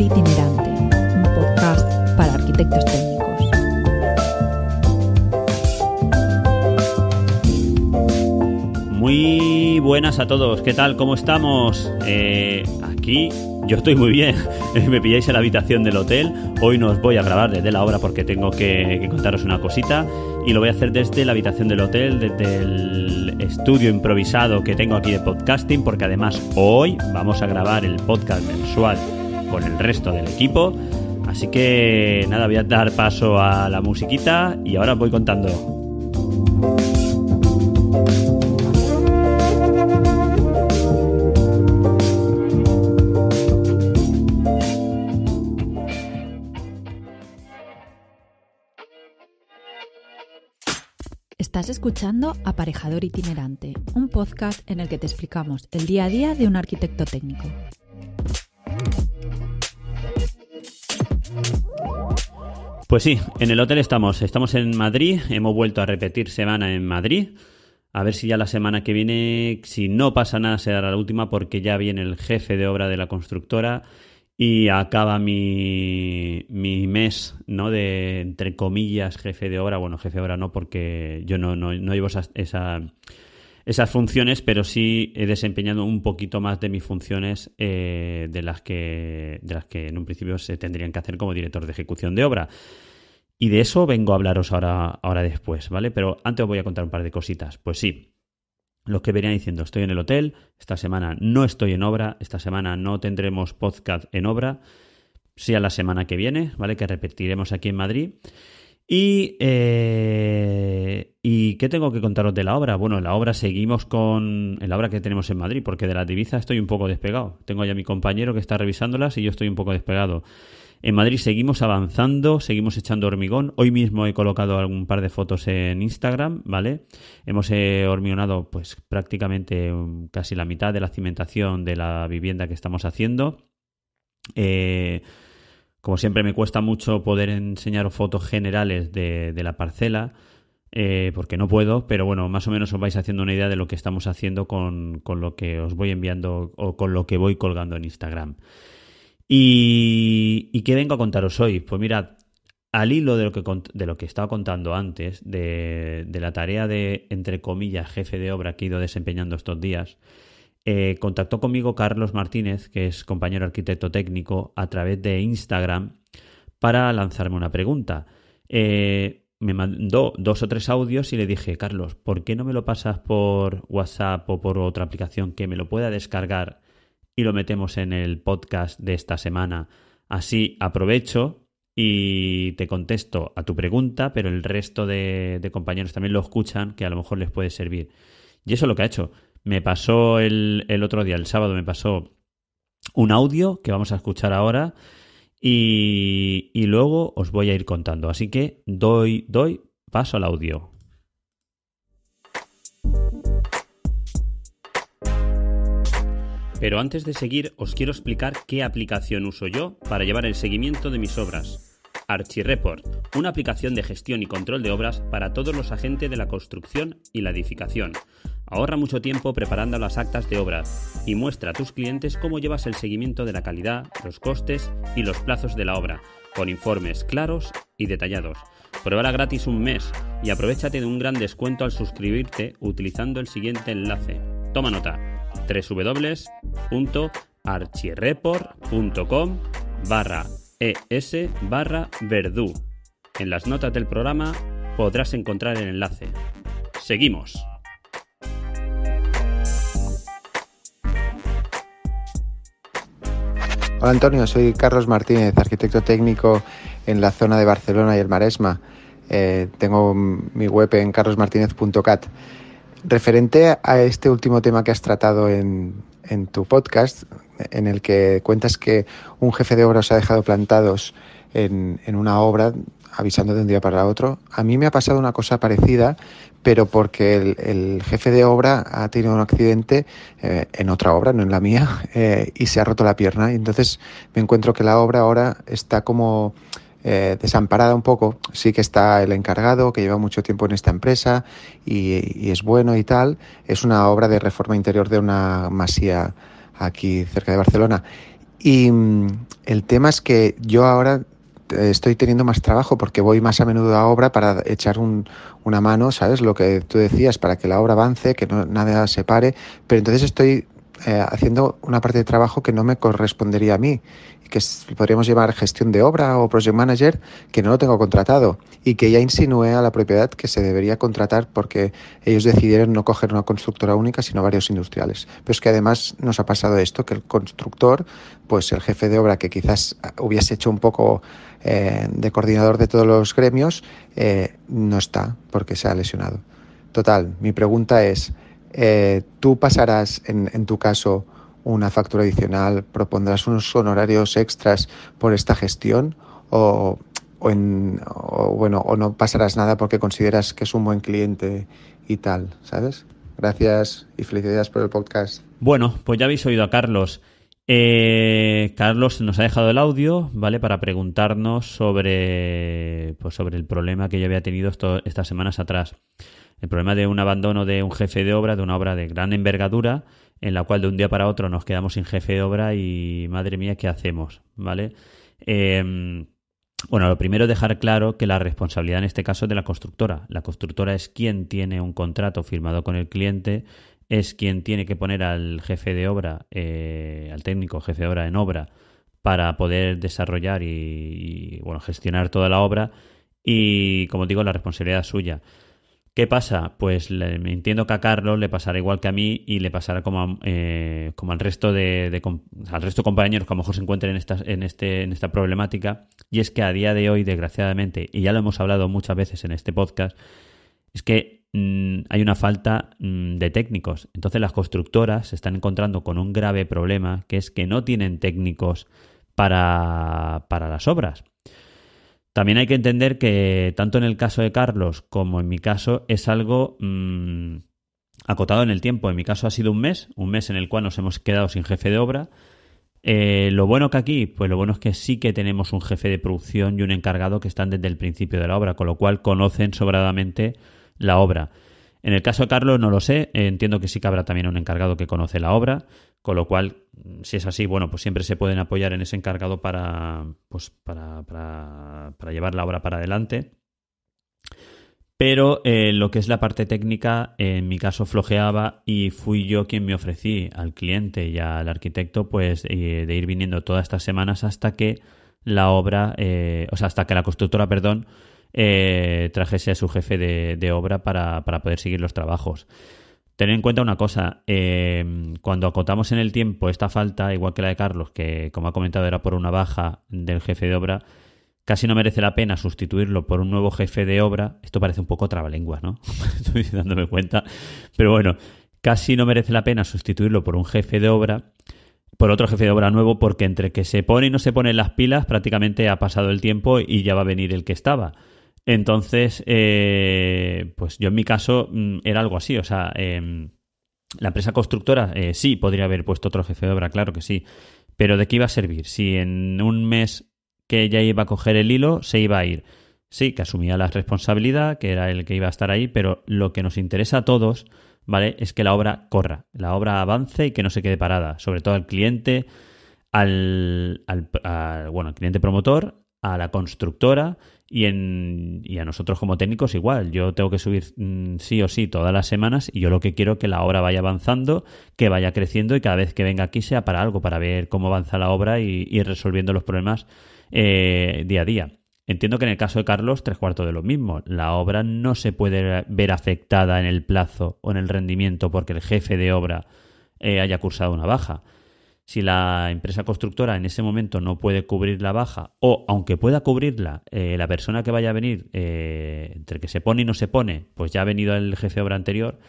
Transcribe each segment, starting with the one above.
Itinerante, un podcast para arquitectos técnicos. Muy buenas a todos, ¿qué tal? ¿Cómo estamos? Eh, aquí yo estoy muy bien. Me pilláis en la habitación del hotel. Hoy no os voy a grabar desde la obra porque tengo que, contaros una cosita. Y lo voy a hacer desde la habitación del hotel, desde el estudio improvisado que tengo aquí de podcasting. Porque además hoy vamos a grabar el podcast mensual con el resto del equipo. Así que nada, voy a dar paso a la musiquita y ahora voy contando. Estás escuchando Aparejador Itinerante, un podcast en el que te explicamos el día a día de un arquitecto técnico. Pues sí, en el hotel estamos. Estamos en Madrid, hemos vuelto a repetir semana en Madrid. A ver si ya la semana que viene, si no pasa nada, será la última porque ya viene el jefe de obra de la constructora y acaba mi, mi mes, ¿no? De, entre comillas, jefe de obra. Bueno, jefe de obra no, porque yo no, no, no llevo esa, esa, esas funciones, pero sí he desempeñado un poquito más de mis funciones eh, de, las que, de las que en un principio se tendrían que hacer como director de ejecución de obra. Y de eso vengo a hablaros ahora, ahora después, ¿vale? Pero antes os voy a contar un par de cositas. Pues sí, los que venían diciendo, estoy en el hotel, esta semana no estoy en obra, esta semana no tendremos podcast en obra, sí a la semana que viene, ¿vale? Que repetiremos aquí en Madrid. Y, eh, ¿Y qué tengo que contaros de la obra? Bueno, en la obra seguimos con la obra que tenemos en Madrid, porque de la divisa estoy un poco despegado. Tengo ya mi compañero que está revisándolas y yo estoy un poco despegado. En Madrid seguimos avanzando, seguimos echando hormigón. Hoy mismo he colocado algún par de fotos en Instagram, ¿vale? Hemos eh, hormigonado pues prácticamente um, casi la mitad de la cimentación de la vivienda que estamos haciendo. Eh, como siempre me cuesta mucho poder enseñaros fotos generales de, la parcela. Eh, porque no puedo, pero bueno, más o menos os vais haciendo una idea de lo que estamos haciendo con, con lo que os voy enviando o con lo que voy colgando en Instagram. ¿Y, ¿Y qué vengo a contaros hoy? Pues mirad, al hilo de lo que, de lo que estaba contando antes, de, de, la tarea de, entre comillas, jefe de obra que he ido desempeñando estos días, eh, contactó conmigo Carlos Martínez, que es compañero arquitecto técnico, a través de Instagram para lanzarme una pregunta. Eh, me mandó dos o tres audios y le dije, Carlos, ¿por qué no me lo pasas por WhatsApp o por otra aplicación que me lo pueda descargar y lo metemos en el podcast de esta semana. Así aprovecho y te contesto a tu pregunta, pero el resto de, de, compañeros también lo escuchan, que a lo mejor les puede servir. Y eso es lo que ha hecho. Me pasó el, el otro día, el sábado, me pasó un audio que vamos a escuchar ahora y, y luego os voy a ir contando. Así que doy, doy paso al audio. Pero antes de seguir, os quiero explicar qué aplicación uso yo para llevar el seguimiento de mis obras. ArchiReport, una aplicación de gestión y control de obras para todos los agentes de la construcción y la edificación. Ahorra mucho tiempo preparando las actas de obras y muestra a tus clientes cómo llevas el seguimiento de la calidad, los costes y los plazos de la obra, con informes claros y detallados. Pruébala gratis un mes y aprovechate de un gran descuento al suscribirte utilizando el siguiente enlace. Toma nota www.archireport.com barra es barra verdú. En las notas del programa podrás encontrar el enlace. Seguimos. Hola Antonio, soy Carlos Martínez, arquitecto técnico en la zona de Barcelona y el Maresma. Eh, tengo mi web en carlosmartinez.cat. Referente a este último tema que has tratado en, en, tu podcast, en el que cuentas que un jefe de obra os ha dejado plantados en, en una obra avisando de un día para otro, a mí me ha pasado una cosa parecida, pero porque el, jefe de obra ha tenido un accidente eh, en otra obra, no en la mía, eh, y se ha roto la pierna. Y entonces me encuentro que la obra ahora está como eh, desamparada un poco. Sí que está el encargado, que lleva mucho tiempo en esta empresa y, y, es bueno y tal. Es una obra de reforma interior de una masía aquí cerca de Barcelona. Y mm, el tema es que yo ahora estoy teniendo más trabajo porque voy más a menudo a obra para echar un, una mano, ¿sabes? Lo que tú decías, para que la obra avance, que no, nada se pare, pero entonces estoy eh, haciendo una parte de trabajo que no me correspondería a mí, que podríamos llamar gestión de obra o project manager, que no lo tengo contratado y que ya insinué a la propiedad que se debería contratar porque ellos decidieron no coger una constructora única, sino varios industriales. Pero es que además nos ha pasado esto, que el constructor, pues el jefe de obra que quizás hubiese hecho un poco eh, de coordinador de todos los gremios, eh, no está porque se ha lesionado. Total, mi pregunta es, eh, ¿tú pasarás en, tu caso una factura adicional, propondrás unos honorarios extras por esta gestión o, bueno, o no pasarás nada porque consideras que es un buen cliente y tal, ¿sabes? Gracias y felicidades por el podcast. Bueno, pues ya habéis oído a Carlos. Eh, Carlos nos ha dejado el audio, ¿vale? Para preguntarnos sobre, pues sobre el problema que yo había tenido estas semanas atrás. El problema de un abandono de un jefe de obra, de una obra de gran envergadura, en la cual de un día para otro nos quedamos sin jefe de obra y madre mía, ¿qué hacemos? ¿Vale? Eh, bueno, lo primero dejar claro que la responsabilidad en este caso es de la constructora. La constructora es quien tiene un contrato firmado con el cliente es quien tiene que poner al jefe de obra, eh, al técnico jefe de obra en obra, para poder desarrollar y, bueno, gestionar toda la obra. Y como digo, la responsabilidad es suya. ¿Qué pasa? Pues me entiendo que a Carlos le pasará igual que a mí y le pasará como, eh, como al resto de, al resto de compañeros que a lo mejor se encuentren en esta, en, este, en esta problemática. Y es que a día de hoy, desgraciadamente, y ya lo hemos hablado muchas veces en este podcast, es que Mm, hay una falta mm, de técnicos. Entonces las constructoras se están encontrando con un grave problema que es que no tienen técnicos para, para las obras. También hay que entender que tanto en el caso de Carlos como en mi caso es algo mm, acotado en el tiempo. En mi caso ha sido un mes, un mes en el cual nos hemos quedado sin jefe de obra. Eh, lo bueno que aquí, pues lo bueno es que sí que tenemos un jefe de producción y un encargado que están desde el principio de la obra, con lo cual conocen sobradamente la obra. En el caso de Carlos no lo sé, entiendo que sí que habrá también un encargado que conoce la obra, con lo cual, si es así, bueno, pues siempre se pueden apoyar en ese encargado para, pues para, para, llevar la obra para adelante. Pero eh, lo que es la parte técnica, en mi caso flojeaba y fui yo quien me ofrecí al cliente y al arquitecto, pues eh, de ir viniendo todas estas semanas hasta que la obra, eh, o sea, hasta que la constructora, perdón, eh, trajese a su jefe de, obra para, poder seguir los trabajos. Tener en cuenta una cosa, eh, cuando acotamos en el tiempo esta falta, igual que la de Carlos, que como ha comentado era por una baja del jefe de obra, casi no merece la pena sustituirlo por un nuevo jefe de obra. Esto parece un poco trabalengua, ¿no? Estoy dándome cuenta. Pero bueno, casi no merece la pena sustituirlo por un jefe de obra, por otro jefe de obra nuevo, porque entre que se pone y no se pone las pilas, prácticamente ha pasado el tiempo y ya va a venir el que estaba. Entonces, eh, pues yo en mi caso mm, era algo así, o sea, em, la empresa constructora eh, sí podría haber puesto otro jefe de obra, claro que sí, pero ¿de qué iba a servir? Si en un mes que ella iba a coger el hilo, se iba a ir. Sí, que asumía la responsabilidad, que era el que iba a estar ahí, pero lo que nos interesa a todos, ¿vale? Es que la obra corra, la obra avance y que no se quede parada, sobre todo al cliente, al, al bueno, al cliente promotor, a la constructora y, en, y a nosotros como técnicos igual. Yo tengo que subir mm, sí o sí todas las semanas y yo lo que quiero es que la obra vaya avanzando, que vaya creciendo y cada vez que venga aquí sea para algo, para ver cómo avanza la obra y ir resolviendo los problemas eh, día a día. Entiendo que en el caso de Carlos, tres cuartos de lo mismo. La obra no se puede ver afectada en el plazo o en el rendimiento porque el jefe de obra eh, haya cursado una baja si la empresa constructora en ese momento no puede cubrir la baja o aunque pueda cubrirla, eh, la persona que vaya a venir, eh, entre que se pone y no se pone, pues ya ha venido el jefe de obra anterior,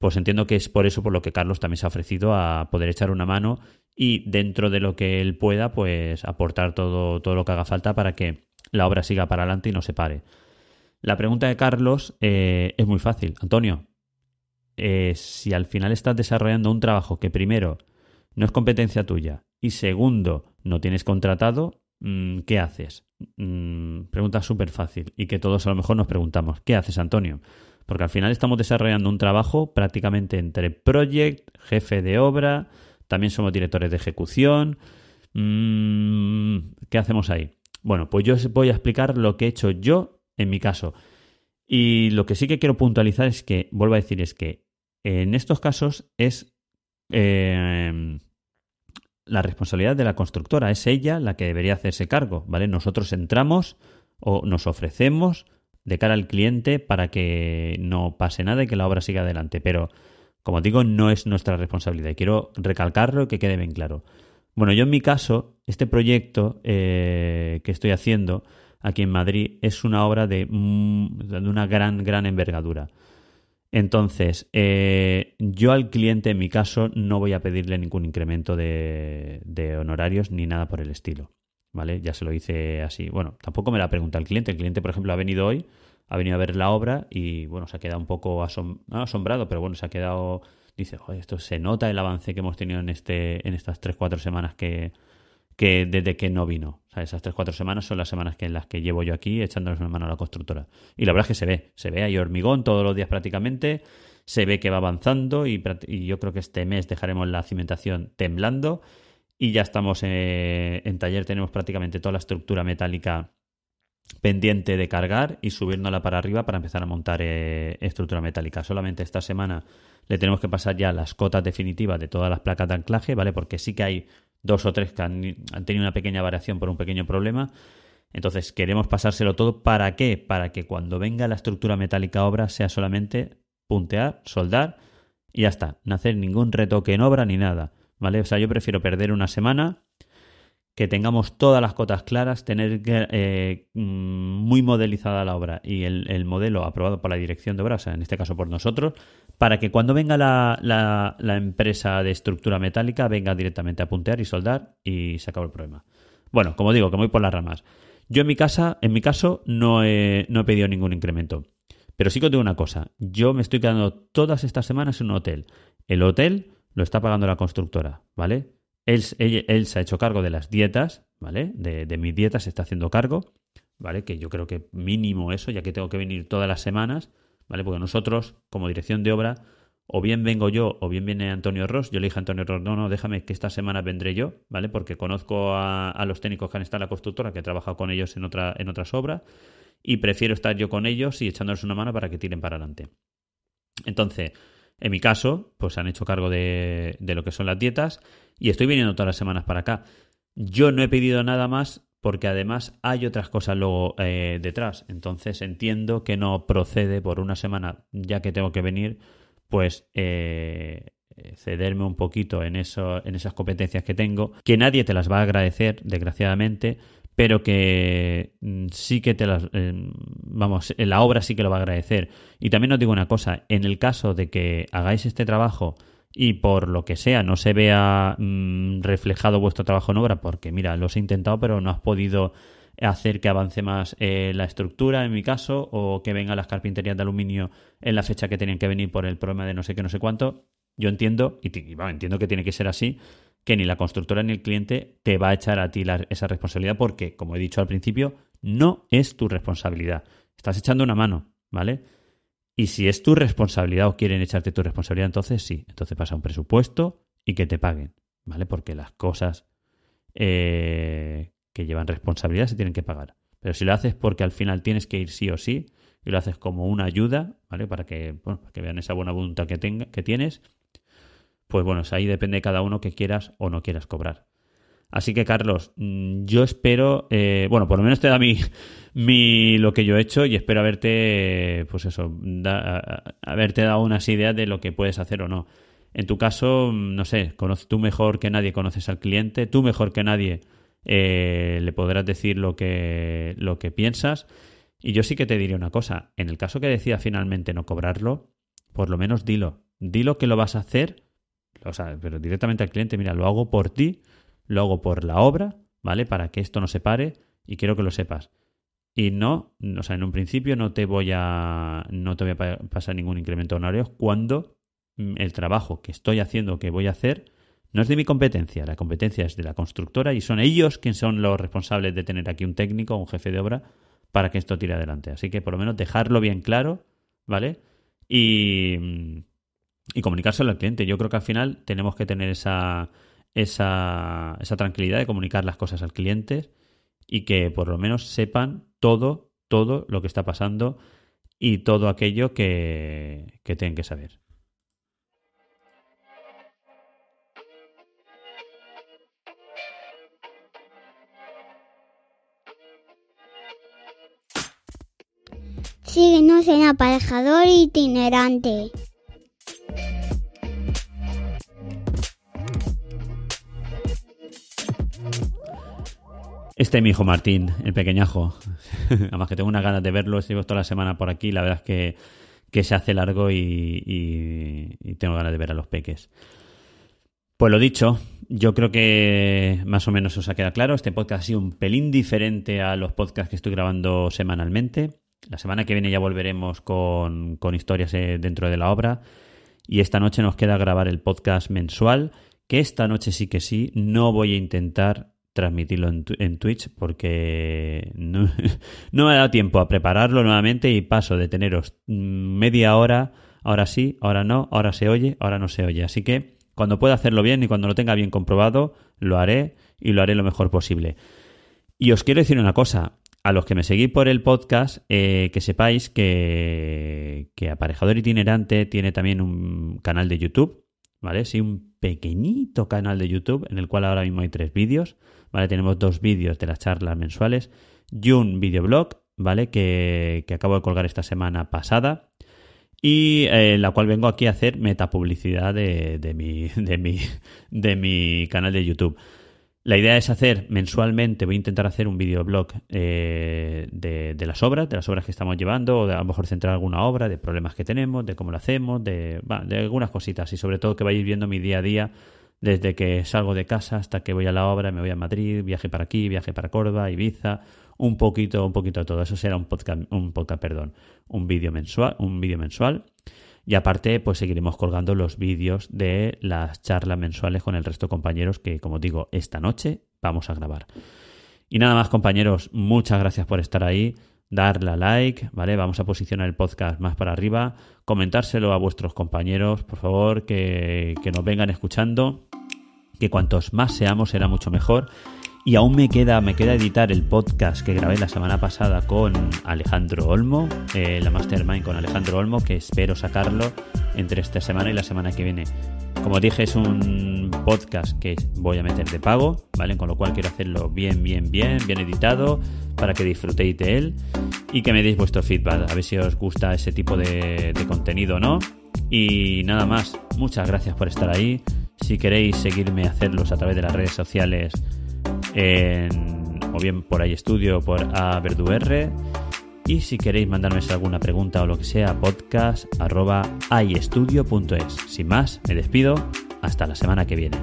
pues entiendo que es por eso por lo que Carlos también se ha ofrecido a poder echar una mano y dentro de lo que él pueda, pues aportar todo, todo lo que haga falta para que la obra siga para adelante y no se pare. La pregunta de Carlos eh, es muy fácil. Antonio, si al final estás desarrollando un trabajo que primero no es competencia tuya. Y segundo, no tienes contratado, mm, ¿qué haces? Mm, pregunta súper fácil y que todos a lo mejor nos preguntamos, ¿qué haces, Antonio? Porque al final estamos desarrollando un trabajo prácticamente entre project, jefe de obra, también somos directores de ejecución. Mm, ¿Qué hacemos ahí? Bueno, pues yo os voy a explicar lo que he hecho yo en mi caso. Y lo que sí que quiero puntualizar es que, vuelvo a decir, es que en estos casos es eh, la responsabilidad de la constructora, es ella la que debería hacerse cargo, ¿vale? Nosotros entramos o nos ofrecemos de cara al cliente para que no pase nada y que la obra siga adelante, pero como digo, no es nuestra responsabilidad y quiero recalcarlo y que quede bien claro. Bueno, yo en mi caso, este proyecto eh, que estoy haciendo aquí en Madrid es una obra de, mm, de una gran, gran envergadura. Entonces, eh, yo al cliente, en mi caso, no voy a pedirle ningún incremento de, honorarios ni nada por el estilo. ¿Vale? Ya se lo hice así. Bueno, tampoco me la pregunta el cliente. El cliente, por ejemplo, ha venido hoy, ha venido a ver la obra y, bueno, se ha quedado un poco asombrado, pero bueno, se ha quedado. Dice, Joder, esto se nota el avance que hemos tenido en, este, en estas 3-4 semanas que, que desde que no vino. Esas tres, cuatro semanas son las semanas que, en las que llevo yo aquí echándoles una mano a la constructora. Y la verdad es que se ve, se ve, hay hormigón todos los días prácticamente, se ve que va avanzando y, yo creo que este mes dejaremos la cimentación temblando y ya estamos eh, en taller, tenemos prácticamente toda la estructura metálica pendiente de cargar y subirnosla para arriba para empezar a montar eh, estructura metálica. Solamente esta semana le tenemos que pasar ya las cotas definitivas de todas las placas de anclaje, ¿vale? Porque sí que hay dos o tres que han, tenido una pequeña variación por un pequeño problema. Entonces queremos pasárselo todo. ¿Para qué? Para que cuando venga la estructura metálica obra sea solamente puntear, soldar y ya está. No hacer ningún retoque en obra ni nada. ¿Vale? O sea, yo prefiero perder una semana que tengamos todas las cotas claras, tener eh, mm, muy modelizada la obra y el, modelo aprobado por la dirección de obra, o sea, en este caso por nosotros, para que cuando venga la, la, empresa de estructura metálica venga directamente a puntear y soldar y se acabó el problema. Bueno, como digo, que voy por las ramas. Yo en mi casa, en mi caso, no he, no he pedido ningún incremento. Pero sí que os digo una cosa, yo me estoy quedando todas estas semanas en un hotel. El hotel lo está pagando la constructora, ¿vale? Él, se ha hecho cargo de las dietas, ¿vale? De, de mis dietas se está haciendo cargo, ¿vale? Que yo creo que mínimo eso, ya que tengo que venir todas las semanas, ¿vale? Porque nosotros, como dirección de obra, o bien vengo yo o bien viene Antonio Ross. Yo le dije a Antonio Ross, no, no, déjame que esta semana vendré yo, ¿vale? Porque conozco a, los técnicos que han estado en la constructora, que he trabajado con ellos en, otra, en otras obras, y prefiero estar yo con ellos y echándoles una mano para que tiren para adelante. Entonces, en mi caso, pues han hecho cargo de, de lo que son las dietas y estoy viniendo todas las semanas para acá. Yo no he pedido nada más porque además hay otras cosas luego eh, detrás. Entonces entiendo que no procede por una semana, ya que tengo que venir, pues eh, cederme un poquito en, eso, en esas competencias que tengo, que nadie te las va a agradecer, desgraciadamente, pero que mm, sí que te las... Eh, vamos, la obra sí que lo va a agradecer. Y también os digo una cosa, en el caso de que hagáis este trabajo y por lo que sea no se vea mm, reflejado vuestro trabajo en obra, porque mira, lo he intentado, pero no has podido hacer que avance más eh, la estructura, en mi caso, o que vengan las carpinterías de aluminio en la fecha que tenían que venir por el problema de no sé qué, no sé cuánto. Yo entiendo, y, entiendo que tiene que ser así, que ni la constructora ni el cliente te va a echar a ti esa responsabilidad, porque, como he dicho al principio, no es tu responsabilidad. Estás echando una mano, ¿vale? Y si es tu responsabilidad o quieren echarte tu responsabilidad, entonces sí, entonces pasa un presupuesto y que te paguen, ¿vale? Porque las cosas eh, que llevan responsabilidad se tienen que pagar. Pero si lo haces porque al final tienes que ir sí o sí, y lo haces como una ayuda, ¿vale? Para que, que vean esa buena voluntad que, tenga, que tienes, pues bueno, ahí depende de cada uno que quieras o no quieras cobrar. Así que, Carlos, mm, yo espero, eh, bueno, por lo menos te da mi, mi, lo que yo he hecho y espero haberte, pues eso, haberte dado unas ideas de lo que puedes hacer o no. En tu caso, mm, no sé, tú mejor que nadie conoces al cliente, tú mejor que nadie eh, le podrás decir lo que, lo que piensas. Y yo sí que te diré una cosa, en el caso que decida finalmente no cobrarlo, por lo menos dilo, dilo que lo vas a hacer, o sea, pero directamente al cliente, mira, lo hago por ti, lo hago por la obra, ¿vale? Para que esto no se pare y quiero que lo sepas. Y no, o sea, en un principio no te voy a, no te voy a pasar ningún incremento honorario cuando mm, el trabajo que estoy haciendo, que voy a hacer, no es de mi competencia, la competencia es de la constructora y son ellos quienes son los responsables de tener aquí un técnico, un jefe de obra, para que esto tire adelante. Así que por lo menos dejarlo bien claro, ¿vale? Y, y comunicárselo al cliente. Yo creo que al final tenemos que tener esa, esa, esa tranquilidad de comunicar las cosas al cliente y que por lo menos sepan todo, todo lo que está pasando y todo aquello que, que tienen que saber. Síguenos en aparejador itinerante. Este es mi hijo Martín, el pequeñajo. Además que tengo unas ganas de verlo, estoy toda la semana por aquí, la verdad es que, que se hace largo y, y, tengo ganas de ver a los peques. Pues lo dicho, yo creo que más o menos os ha quedado claro. Este podcast ha sido un pelín diferente a los podcasts que estoy grabando semanalmente. La semana que viene ya volveremos con, con historias eh, dentro de la obra. Y esta noche nos queda grabar el podcast mensual, que esta noche sí que sí, no voy a intentar transmitirlo en, Twitch porque no, me ha dado tiempo a prepararlo nuevamente y paso de teneros media hora, ahora sí, ahora no, ahora se oye, ahora no se oye. Así que cuando pueda hacerlo bien y cuando lo tenga bien comprobado, lo haré y lo haré lo mejor posible. Y os quiero decir una cosa, a los que me seguís por el podcast, eh, que sepáis que, que Aparejador Itinerante tiene también un canal de YouTube, ¿vale? Sí, un pequeñito canal de YouTube en el cual ahora mismo hay tres vídeos. ¿vale? Tenemos dos vídeos de las charlas mensuales y un videoblog, ¿vale? Que, acabo de colgar esta semana pasada y eh, la cual vengo aquí a hacer metapublicidad de, de, mi, de, mi, de mi canal de YouTube. La idea es hacer mensualmente, voy a intentar hacer un videoblog eh, de, de, las obras, de las obras que estamos llevando, o de a lo mejor centrar alguna obra, de problemas que tenemos, de cómo lo hacemos, de, de algunas cositas y sobre todo que vayáis viendo mi día a día desde que salgo de casa hasta que voy a la obra, me voy a Madrid, viaje para aquí, viaje para Córdoba, Ibiza, un poquito, un poquito de todo. Eso será un podcast, un podcast, perdón, un vídeo mensual, un vídeo mensual. Y aparte, pues seguiremos colgando los vídeos de las charlas mensuales con el resto de compañeros que, como digo, esta noche vamos a grabar. Y nada más, compañeros, muchas gracias por estar ahí darle a like, ¿vale? Vamos a posicionar el podcast más para arriba, comentárselo a vuestros compañeros, por favor, que, que nos vengan escuchando, que cuantos más seamos será mucho mejor. Y aún me queda, me queda editar el podcast que grabé la semana pasada con Alejandro Olmo, eh, la Mastermind con Alejandro Olmo, que espero sacarlo entre esta semana y la semana que viene. Como dije, es un podcast que voy a meter de pago, ¿vale? Con lo cual quiero hacerlo bien, bien, bien, bien editado, para que disfrutéis de él y que me deis vuestro feedback, a ver si os gusta ese tipo de, de contenido o no. Y nada más, muchas gracias por estar ahí. Si queréis seguirme, hacerlos a través de las redes sociales o bien por estudio o por AVerduR. Y si queréis mandarme alguna pregunta o lo que sea, podcast arroba Sin más, me despido. Hasta la semana que viene.